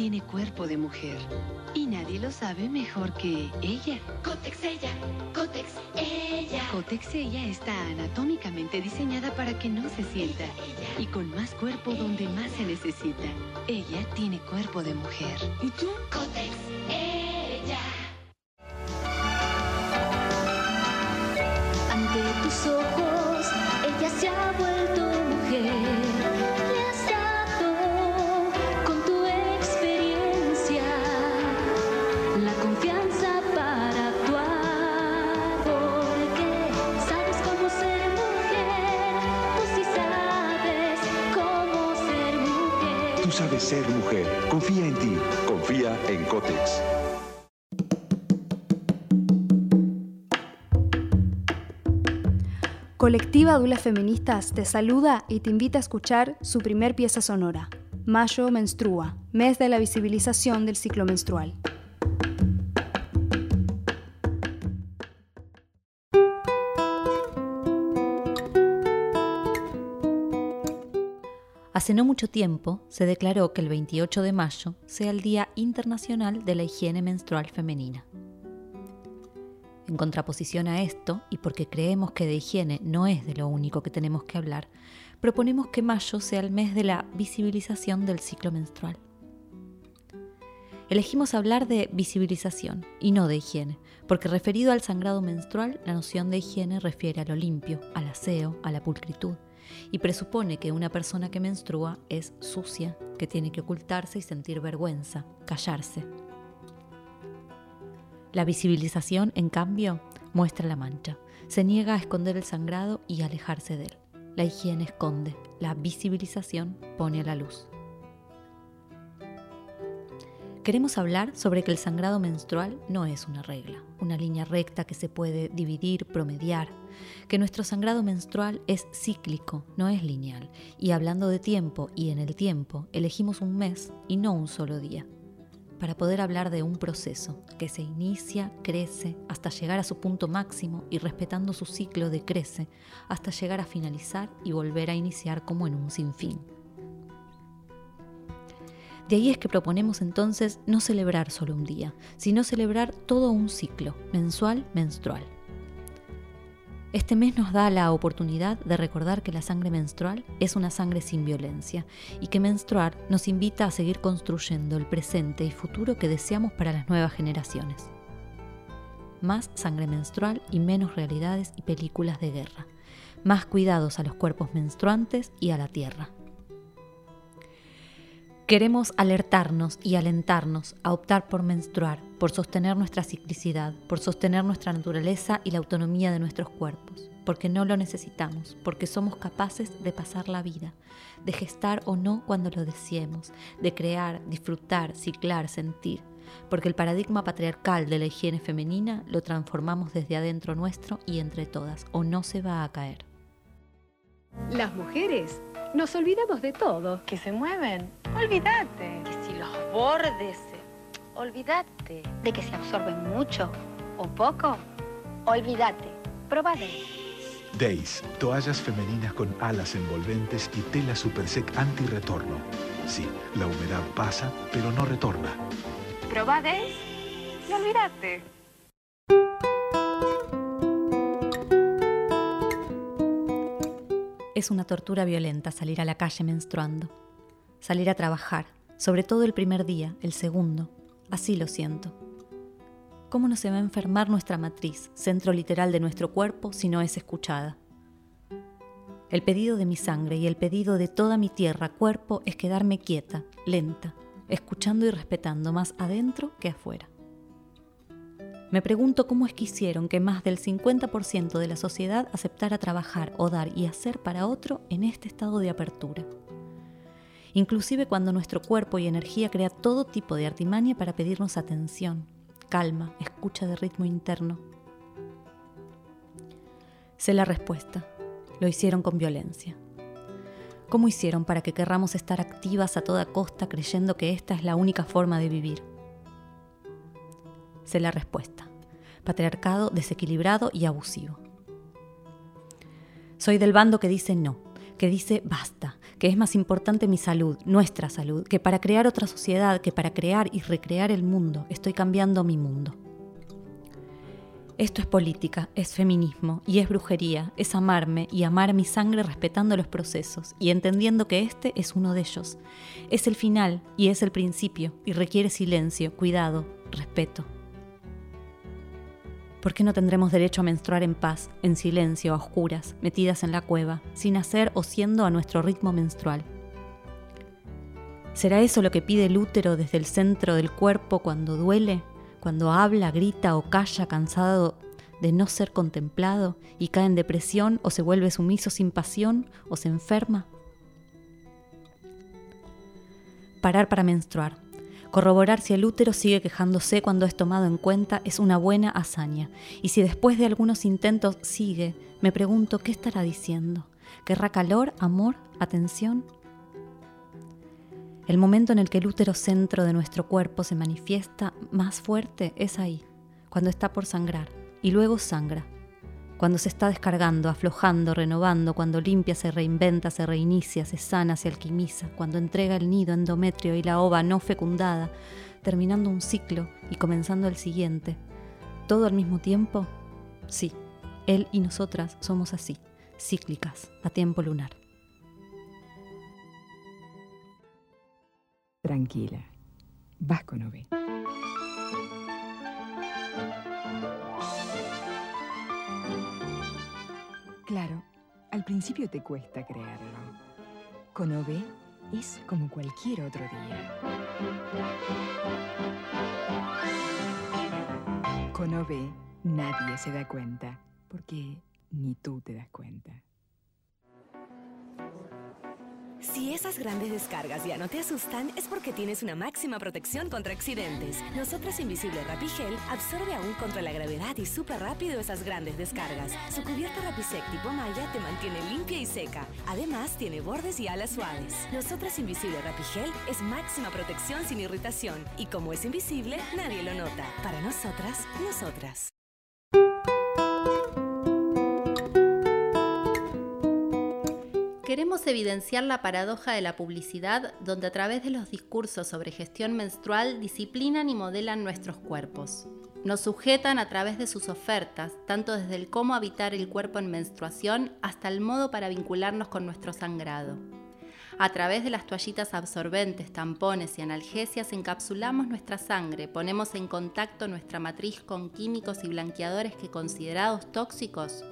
tiene cuerpo de mujer. Y nadie lo sabe mejor que ella. Cotex ella, Cotex ella. Cotex ella está anatómicamente diseñada para que no se sienta. Y con más cuerpo donde más se necesita. Ella tiene cuerpo de mujer. ¿Y tú? Cotex ella. Sabes cómo ser mujer. Tú sí sabes cómo ser mujer. Tú sabes ser mujer. Confía en ti. Confía en Cotex. Colectiva Dulas Feministas te saluda y te invita a escuchar su primer pieza sonora, Mayo Menstrua, mes de la visibilización del ciclo menstrual. Hace no mucho tiempo se declaró que el 28 de mayo sea el Día Internacional de la Higiene Menstrual Femenina. En contraposición a esto, y porque creemos que de higiene no es de lo único que tenemos que hablar, proponemos que mayo sea el mes de la visibilización del ciclo menstrual. Elegimos hablar de visibilización y no de higiene, porque referido al sangrado menstrual, la noción de higiene refiere a lo limpio, al aseo, a la pulcritud, y presupone que una persona que menstrua es sucia, que tiene que ocultarse y sentir vergüenza, callarse. La visibilización, en cambio, muestra la mancha, se niega a esconder el sangrado y alejarse de él. La higiene esconde, la visibilización pone a la luz. Queremos hablar sobre que el sangrado menstrual no es una regla, una línea recta que se puede dividir, promediar, que nuestro sangrado menstrual es cíclico, no es lineal, y hablando de tiempo y en el tiempo, elegimos un mes y no un solo día, para poder hablar de un proceso que se inicia, crece, hasta llegar a su punto máximo y respetando su ciclo decrece, hasta llegar a finalizar y volver a iniciar como en un sinfín. De ahí es que proponemos entonces no celebrar solo un día, sino celebrar todo un ciclo, mensual, menstrual. Este mes nos da la oportunidad de recordar que la sangre menstrual es una sangre sin violencia y que menstruar nos invita a seguir construyendo el presente y futuro que deseamos para las nuevas generaciones. Más sangre menstrual y menos realidades y películas de guerra. Más cuidados a los cuerpos menstruantes y a la tierra. Queremos alertarnos y alentarnos a optar por menstruar, por sostener nuestra ciclicidad, por sostener nuestra naturaleza y la autonomía de nuestros cuerpos, porque no lo necesitamos, porque somos capaces de pasar la vida, de gestar o no cuando lo deseemos, de crear, disfrutar, ciclar, sentir, porque el paradigma patriarcal de la higiene femenina lo transformamos desde adentro nuestro y entre todas, o no se va a caer. Las mujeres nos olvidamos de todo. que se mueven. Olvídate. Que si los bordes, olvídate. De que se absorben mucho o poco. Olvídate. Probá Days. Toallas femeninas con alas envolventes y tela super sec anti-retorno. Sí, la humedad pasa, pero no retorna. Probá Days y olvídate. Es una tortura violenta salir a la calle menstruando, salir a trabajar, sobre todo el primer día, el segundo. Así lo siento. ¿Cómo no se va a enfermar nuestra matriz, centro literal de nuestro cuerpo, si no es escuchada? El pedido de mi sangre y el pedido de toda mi tierra, cuerpo, es quedarme quieta, lenta, escuchando y respetando más adentro que afuera. Me pregunto cómo es que hicieron que más del 50% de la sociedad aceptara trabajar o dar y hacer para otro en este estado de apertura. Inclusive cuando nuestro cuerpo y energía crea todo tipo de artimaña para pedirnos atención, calma, escucha de ritmo interno. Sé la respuesta. Lo hicieron con violencia. ¿Cómo hicieron para que querramos estar activas a toda costa creyendo que esta es la única forma de vivir? La respuesta. Patriarcado desequilibrado y abusivo. Soy del bando que dice no, que dice basta, que es más importante mi salud, nuestra salud, que para crear otra sociedad, que para crear y recrear el mundo, estoy cambiando mi mundo. Esto es política, es feminismo y es brujería, es amarme y amar mi sangre respetando los procesos y entendiendo que este es uno de ellos. Es el final y es el principio y requiere silencio, cuidado, respeto. ¿Por qué no tendremos derecho a menstruar en paz, en silencio, a oscuras, metidas en la cueva, sin hacer o siendo a nuestro ritmo menstrual? ¿Será eso lo que pide el útero desde el centro del cuerpo cuando duele, cuando habla, grita o calla cansado de no ser contemplado y cae en depresión o se vuelve sumiso sin pasión o se enferma? Parar para menstruar Corroborar si el útero sigue quejándose cuando es tomado en cuenta es una buena hazaña. Y si después de algunos intentos sigue, me pregunto qué estará diciendo. ¿Querrá calor, amor, atención? El momento en el que el útero centro de nuestro cuerpo se manifiesta más fuerte es ahí, cuando está por sangrar, y luego sangra cuando se está descargando, aflojando, renovando, cuando limpia, se reinventa, se reinicia, se sana, se alquimiza, cuando entrega el nido endometrio y la ova no fecundada, terminando un ciclo y comenzando el siguiente. ¿Todo al mismo tiempo? Sí, él y nosotras somos así, cíclicas, a tiempo lunar. Tranquila, vas con Claro, principio te cuesta creerlo. Con OB es como cualquier otro día. Con OB nadie se da cuenta, porque ni tú te das cuenta. Si esas grandes descargas ya no te asustan, es porque tienes una máxima protección contra accidentes. Nosotras Invisible Rapigel absorbe aún contra la gravedad y súper rápido esas grandes descargas. Su cubierta Rapisec tipo malla te mantiene limpia y seca. Además, tiene bordes y alas suaves. Nosotras Invisible Rapigel es máxima protección sin irritación. Y como es invisible, nadie lo nota. Para nosotras, nosotras. Queremos evidenciar la paradoja de la publicidad donde a través de los discursos sobre gestión menstrual disciplinan y modelan nuestros cuerpos. Nos sujetan a través de sus ofertas, tanto desde el cómo habitar el cuerpo en menstruación hasta el modo para vincularnos con nuestro sangrado. A través de las toallitas absorbentes, tampones y analgesias encapsulamos nuestra sangre, ponemos en contacto nuestra matriz con químicos y blanqueadores que considerados tóxicos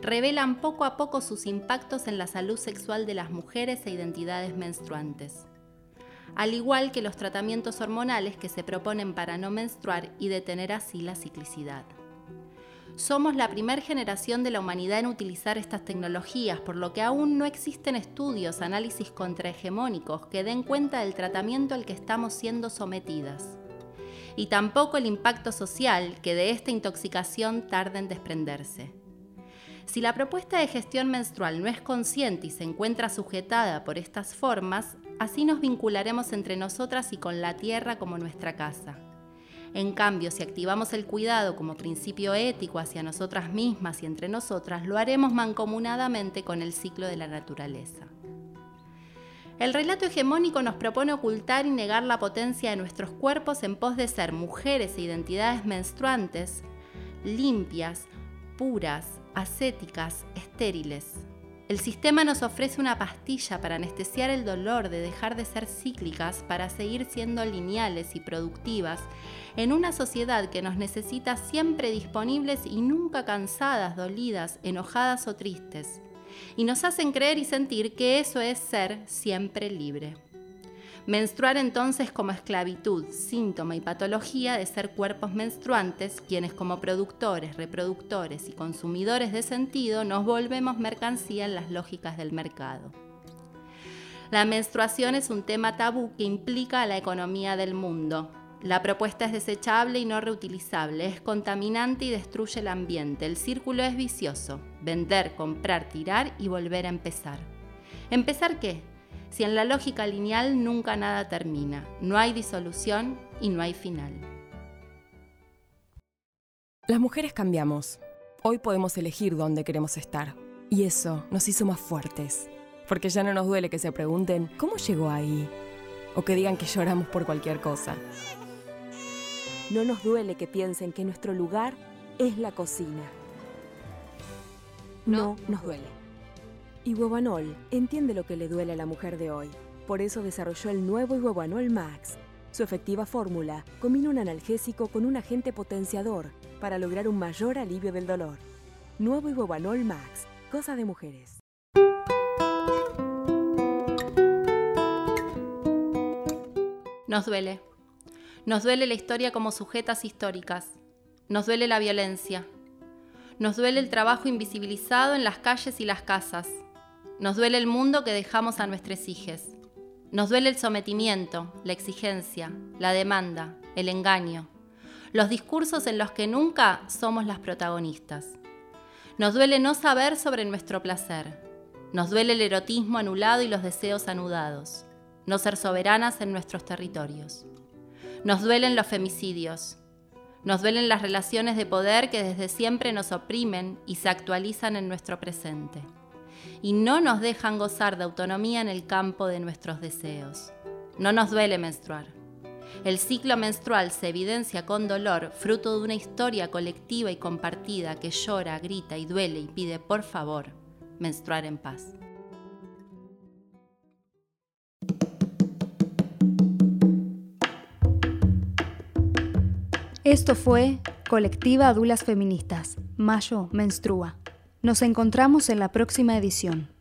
revelan poco a poco sus impactos en la salud sexual de las mujeres e identidades menstruantes, al igual que los tratamientos hormonales que se proponen para no menstruar y detener así la ciclicidad. Somos la primera generación de la humanidad en utilizar estas tecnologías, por lo que aún no existen estudios, análisis contrahegemónicos que den cuenta del tratamiento al que estamos siendo sometidas. Y tampoco el impacto social que de esta intoxicación tarda en desprenderse. Si la propuesta de gestión menstrual no es consciente y se encuentra sujetada por estas formas, así nos vincularemos entre nosotras y con la tierra como nuestra casa. En cambio, si activamos el cuidado como principio ético hacia nosotras mismas y entre nosotras, lo haremos mancomunadamente con el ciclo de la naturaleza. El relato hegemónico nos propone ocultar y negar la potencia de nuestros cuerpos en pos de ser mujeres e identidades menstruantes, limpias, puras, ascéticas, estériles. El sistema nos ofrece una pastilla para anestesiar el dolor de dejar de ser cíclicas para seguir siendo lineales y productivas en una sociedad que nos necesita siempre disponibles y nunca cansadas, dolidas, enojadas o tristes. Y nos hacen creer y sentir que eso es ser siempre libre. Menstruar entonces como esclavitud, síntoma y patología de ser cuerpos menstruantes, quienes como productores, reproductores y consumidores de sentido nos volvemos mercancía en las lógicas del mercado. La menstruación es un tema tabú que implica a la economía del mundo. La propuesta es desechable y no reutilizable, es contaminante y destruye el ambiente. El círculo es vicioso. Vender, comprar, tirar y volver a empezar. ¿Empezar qué? Si en la lógica lineal nunca nada termina, no hay disolución y no hay final. Las mujeres cambiamos. Hoy podemos elegir dónde queremos estar. Y eso nos hizo más fuertes. porque ya no nos duele que se pregunten cómo llegó ahí o que digan que lloramos por cualquier cosa. No nos duele que piensen que nuestro lugar es la cocina. No nos duele. Y Huevanol entiende lo que le duele a la mujer de hoy. Por eso desarrolló el nuevo Huevanol Max. Su efectiva fórmula combina un analgésico con un agente potenciador para lograr un mayor alivio del dolor. Nuevo Huevanol Max, cosa de mujeres. Nos duele. Nos duele la historia como sujetas históricas. Nos duele la violencia. Nos duele el trabajo invisibilizado en las calles y las casas. Nos duele el mundo que dejamos a nuestros hijos. Nos duele el sometimiento, la exigencia, la demanda, el engaño, los discursos en los que nunca somos las protagonistas. Nos duele no saber sobre nuestro placer. Nos duele el erotismo anulado y los deseos anudados no ser soberanas en nuestros territorios. Nos duelen los femicidios. Nos duelen las relaciones de poder que desde siempre nos oprimen y se actualizan en nuestro presente. Y no nos dejan gozar de autonomía en el campo de nuestros deseos. No nos duele menstruar. El ciclo menstrual se evidencia con dolor, fruto de una historia colectiva y compartida que llora, grita y duele y pide por favor menstruar en paz. Esto fue Colectiva Adulas Feministas. Mayo menstrua. Nos encontramos en la próxima edición.